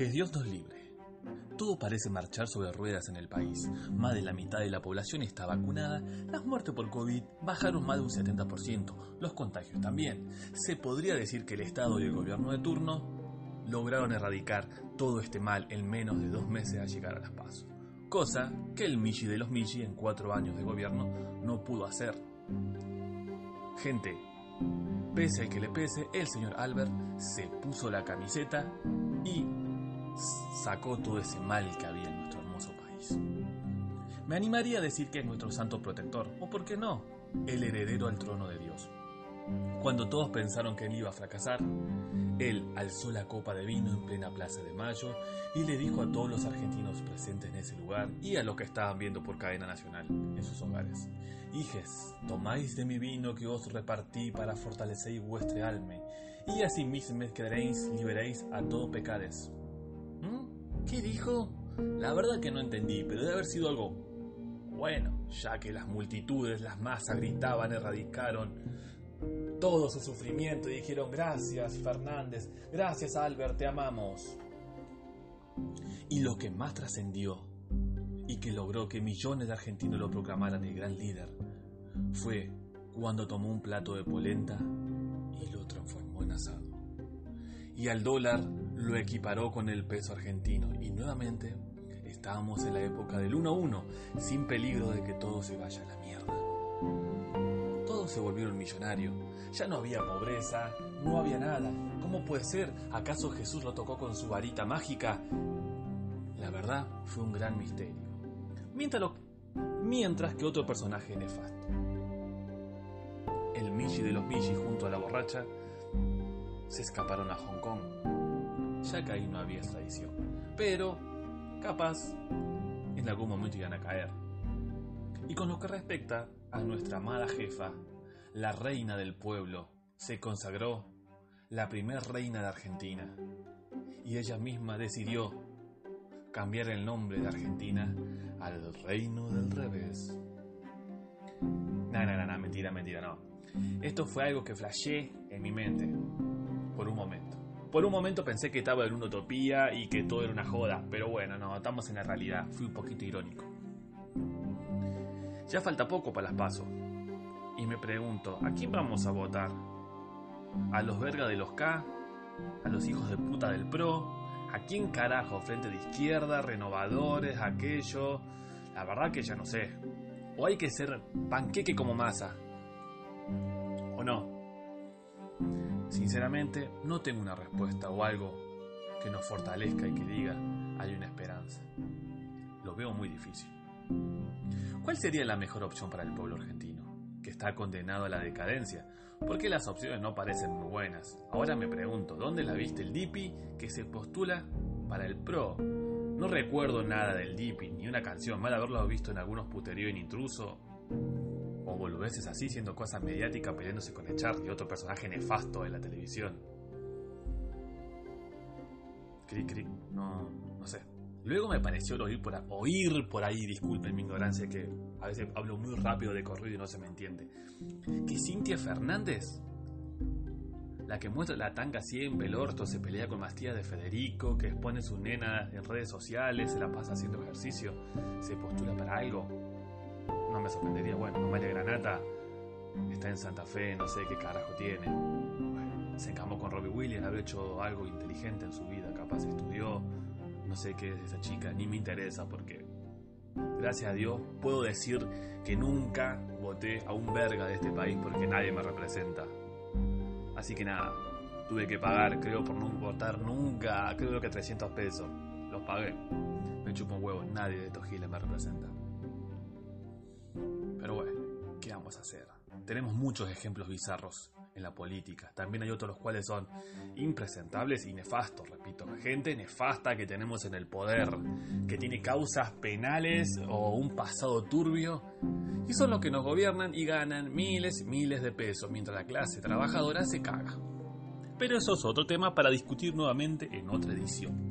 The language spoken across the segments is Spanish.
Que Dios nos libre. Todo parece marchar sobre ruedas en el país. Más de la mitad de la población está vacunada, las muertes por COVID bajaron más de un 70%, los contagios también. Se podría decir que el Estado y el gobierno de turno lograron erradicar todo este mal en menos de dos meses al llegar a las pasos. Cosa que el Michi de los Michi en cuatro años de gobierno no pudo hacer. Gente, pese al que le pese, el señor Albert se puso la camiseta y sacó todo ese mal que había en nuestro hermoso país. Me animaría a decir que es nuestro santo protector, o por qué no, el heredero al trono de Dios. Cuando todos pensaron que él iba a fracasar, él alzó la copa de vino en plena Plaza de Mayo y le dijo a todos los argentinos presentes en ese lugar y a los que estaban viendo por cadena nacional en sus hogares, Hijes, tomáis de mi vino que os repartí para fortalecer vuestra alma, y así mismo quedaréis liberéis a todo pecades. ¿Qué dijo? La verdad que no entendí, pero debe haber sido algo bueno, ya que las multitudes, las masas gritaban, erradicaron todo su sufrimiento y dijeron gracias Fernández, gracias Albert, te amamos. Y lo que más trascendió y que logró que millones de argentinos lo proclamaran el gran líder fue cuando tomó un plato de polenta y lo transformó en asado. Y al dólar lo equiparó con el peso argentino y nuevamente estábamos en la época del 1 a 1, sin peligro de que todo se vaya a la mierda. Todos se volvieron millonarios, ya no había pobreza, no había nada. ¿Cómo puede ser? ¿Acaso Jesús lo tocó con su varita mágica? La verdad fue un gran misterio. Mientras, mientras que otro personaje nefasto, el Michi de los Michi junto a la borracha, se escaparon a Hong Kong ya que ahí no había extradición. Pero, capaz, en algún momento iban a caer. Y con lo que respecta a nuestra amada jefa, la reina del pueblo, se consagró la primera reina de Argentina. Y ella misma decidió cambiar el nombre de Argentina al Reino del Revés. No, no, no, no, mentira, mentira, no. Esto fue algo que flashé en mi mente por un momento. Por un momento pensé que estaba en una utopía y que todo era una joda, pero bueno, no, estamos en la realidad, fui un poquito irónico. Ya falta poco para las pasos. Y me pregunto, ¿a quién vamos a votar? ¿A los vergas de los K? ¿A los hijos de puta del PRO? ¿A quién carajo? ¿Frente de izquierda? ¿Renovadores? ¿Aquello? La verdad que ya no sé. ¿O hay que ser panqueque como masa? ¿O no? Sinceramente, no tengo una respuesta o algo que nos fortalezca y que diga hay una esperanza. Lo veo muy difícil. ¿Cuál sería la mejor opción para el pueblo argentino, que está condenado a la decadencia? Porque las opciones no parecen muy buenas. Ahora me pregunto, ¿dónde la viste el DIPI que se postula para el PRO? No recuerdo nada del DIPI, ni una canción, mal haberlo visto en algunos puteríos en intruso o boludeces así, siendo cosas mediáticas peleándose con y otro personaje nefasto de la televisión. Cric, cric, no, no sé. Luego me pareció oír por, oír por ahí, disculpen mi ignorancia, que a veces hablo muy rápido de corrido y no se me entiende. Que Cintia Fernández, la que muestra la tanga siempre, el orto, se pelea con Mastías de Federico, que expone su nena en redes sociales, se la pasa haciendo ejercicio, se postula para algo me sorprendería. Bueno, Amalia Granata está en Santa Fe, no sé qué carajo tiene. Bueno, se encamó con Robbie Williams, habrá hecho algo inteligente en su vida, capaz estudió, no sé qué es esa chica, ni me interesa porque, gracias a Dios, puedo decir que nunca voté a un verga de este país porque nadie me representa. Así que nada, tuve que pagar, creo, por no votar nunca, creo que 300 pesos. Los pagué. Me chupo un huevo, nadie de estos giles me representa. Pero bueno, ¿qué vamos a hacer? Tenemos muchos ejemplos bizarros en la política. También hay otros los cuales son impresentables y nefastos, repito. Gente nefasta que tenemos en el poder, que tiene causas penales o un pasado turbio. Y son los que nos gobiernan y ganan miles y miles de pesos, mientras la clase trabajadora se caga. Pero eso es otro tema para discutir nuevamente en otra edición.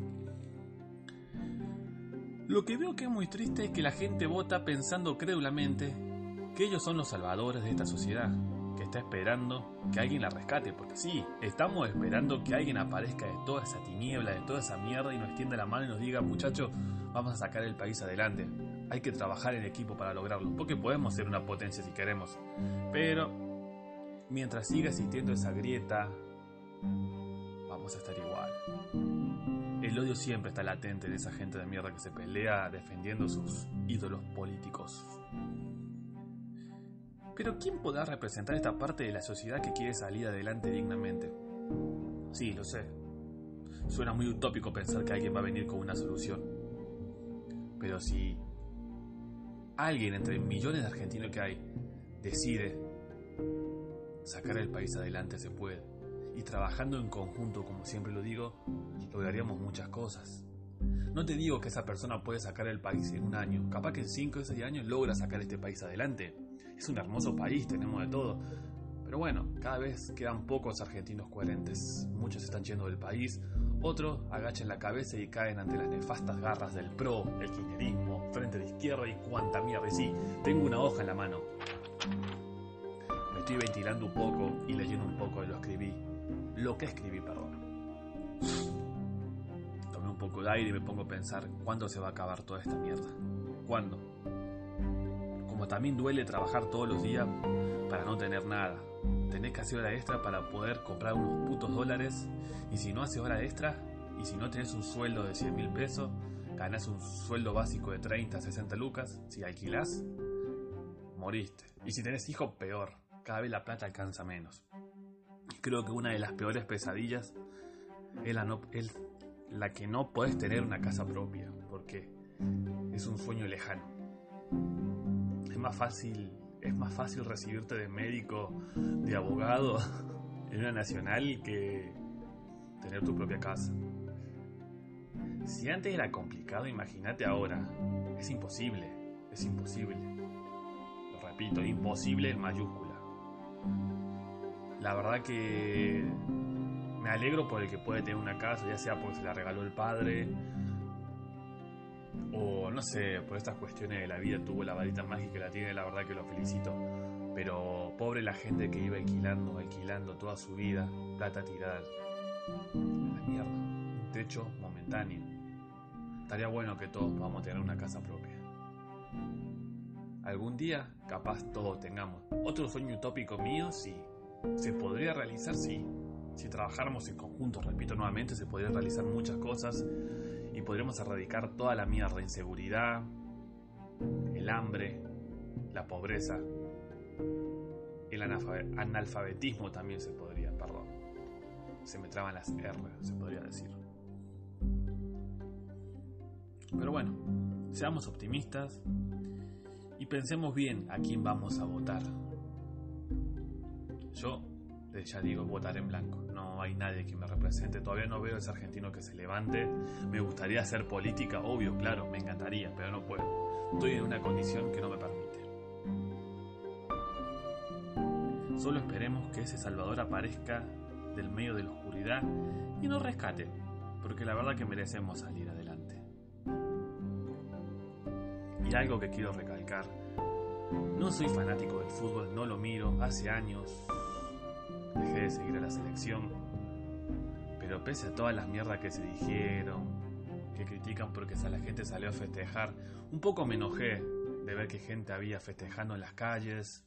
Lo que veo que es muy triste es que la gente vota pensando crédulamente que ellos son los salvadores de esta sociedad, que está esperando que alguien la rescate, porque sí, estamos esperando que alguien aparezca de toda esa tiniebla, de toda esa mierda y nos extienda la mano y nos diga, muchachos, vamos a sacar el país adelante. Hay que trabajar en equipo para lograrlo, porque podemos ser una potencia si queremos. Pero mientras siga existiendo esa grieta, vamos a estar igual. El odio siempre está latente de esa gente de mierda que se pelea defendiendo sus ídolos políticos. Pero ¿quién podrá representar esta parte de la sociedad que quiere salir adelante dignamente? Sí, lo sé. Suena muy utópico pensar que alguien va a venir con una solución. Pero si alguien entre millones de argentinos que hay decide sacar el país adelante, se puede. Y trabajando en conjunto, como siempre lo digo, lograríamos muchas cosas. No te digo que esa persona puede sacar el país en un año, capaz que en 5 o 6 años logra sacar este país adelante. Es un hermoso país, tenemos de todo. Pero bueno, cada vez quedan pocos argentinos coherentes. Muchos están yendo del país, otros agachan la cabeza y caen ante las nefastas garras del PRO, el kirchnerismo, Frente de Izquierda y cuanta mierda. Sí, tengo una hoja en la mano. Me estoy ventilando un poco y leyendo un poco de lo escribí. Lo que escribí, perdón. Poco de aire y me pongo a pensar cuándo se va a acabar toda esta mierda. ¿Cuándo? como también duele trabajar todos los días para no tener nada. Tenés que hacer hora extra para poder comprar unos putos dólares y si no haces hora extra y si no tenés un sueldo de 100 mil pesos, ganás un sueldo básico de 30, 60 lucas, si alquilás, moriste. Y si tenés hijos, peor, cada vez la plata alcanza menos. Creo que una de las peores pesadillas es la, no, es la que no podés tener una casa propia, porque es un sueño lejano más fácil, es más fácil recibirte de médico, de abogado en una nacional que tener tu propia casa. Si antes era complicado, imagínate ahora. Es imposible, es imposible. Lo repito, imposible en mayúscula. La verdad que me alegro por el que puede tener una casa, ya sea porque se la regaló el padre, o no sé, por estas cuestiones de la vida tuvo la varita mágica que la tiene, la verdad que lo felicito. Pero pobre la gente que iba alquilando, alquilando toda su vida, plata tirada. La mierda. Un techo momentáneo. Estaría bueno que todos podamos tener una casa propia. Algún día, capaz todos tengamos. Otro sueño utópico mío, sí. ¿Se podría realizar? Sí. Si trabajáramos en conjunto, repito nuevamente, se podrían realizar muchas cosas y podremos erradicar toda la mierda, inseguridad, el hambre, la pobreza, el analfabetismo también se podría, perdón. Se me traban las R, se podría decir. Pero bueno, seamos optimistas y pensemos bien a quién vamos a votar. Yo, ya digo, votar en blanco hay nadie que me represente. Todavía no veo ese argentino que se levante. Me gustaría hacer política, obvio, claro, me encantaría, pero no puedo. Estoy en una condición que no me permite. Solo esperemos que ese Salvador aparezca del medio de la oscuridad y nos rescate, porque la verdad que merecemos salir adelante. Y algo que quiero recalcar, no soy fanático del fútbol, no lo miro, hace años dejé de seguir a la selección, pero pese a todas las mierdas que se dijeron, que critican porque la gente salió a festejar, un poco me enojé de ver que gente había festejando en las calles.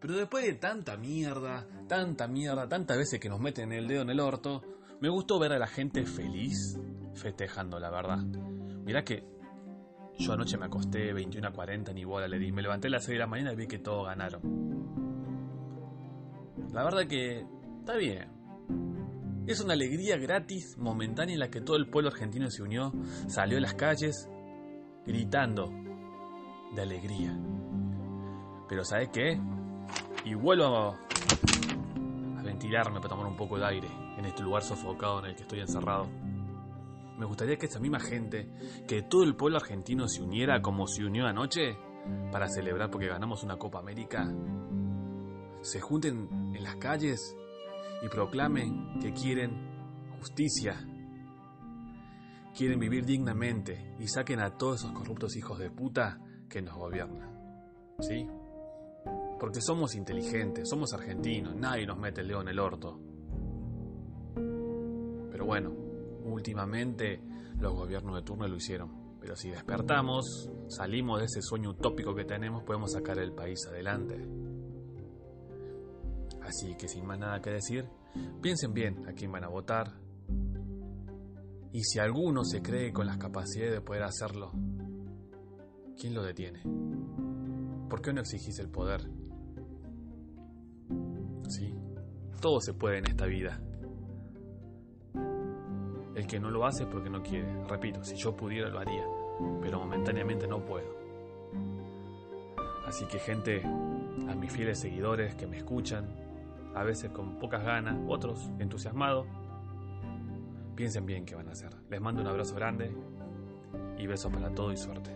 Pero después de tanta mierda, tanta mierda, tantas veces que nos meten el dedo en el orto, me gustó ver a la gente feliz festejando, la verdad. Mirá que yo anoche me acosté 21 a 40, ni bola le di. Me levanté a las 6 de la mañana y vi que todos ganaron. La verdad que está bien. Es una alegría gratis, momentánea, en la que todo el pueblo argentino se unió, salió a las calles, gritando de alegría. Pero ¿sabes qué? Y vuelvo a, ventilarme para tomar un poco de aire en este lugar sofocado en el que estoy encerrado. Me gustaría que esa misma gente, que todo el pueblo argentino se uniera como se unió anoche para celebrar porque ganamos una Copa América, se junten en las calles y proclamen que quieren justicia, quieren vivir dignamente y saquen a todos esos corruptos hijos de puta que nos gobiernan. ¿Sí? Porque somos inteligentes, somos argentinos, nadie nos mete el dedo en el orto. Pero bueno, últimamente los gobiernos de turno lo hicieron. Pero si despertamos, salimos de ese sueño utópico que tenemos, podemos sacar el país adelante. Así que sin más nada que decir, piensen bien a quién van a votar. Y si alguno se cree con las capacidades de poder hacerlo, ¿quién lo detiene? ¿Por qué no exigís el poder? Sí, todo se puede en esta vida. El que no lo hace es porque no quiere. Repito, si yo pudiera lo haría, pero momentáneamente no puedo. Así que gente, a mis fieles seguidores que me escuchan, a veces con pocas ganas, otros entusiasmados, piensen bien qué van a hacer. Les mando un abrazo grande y besos para todo y suerte.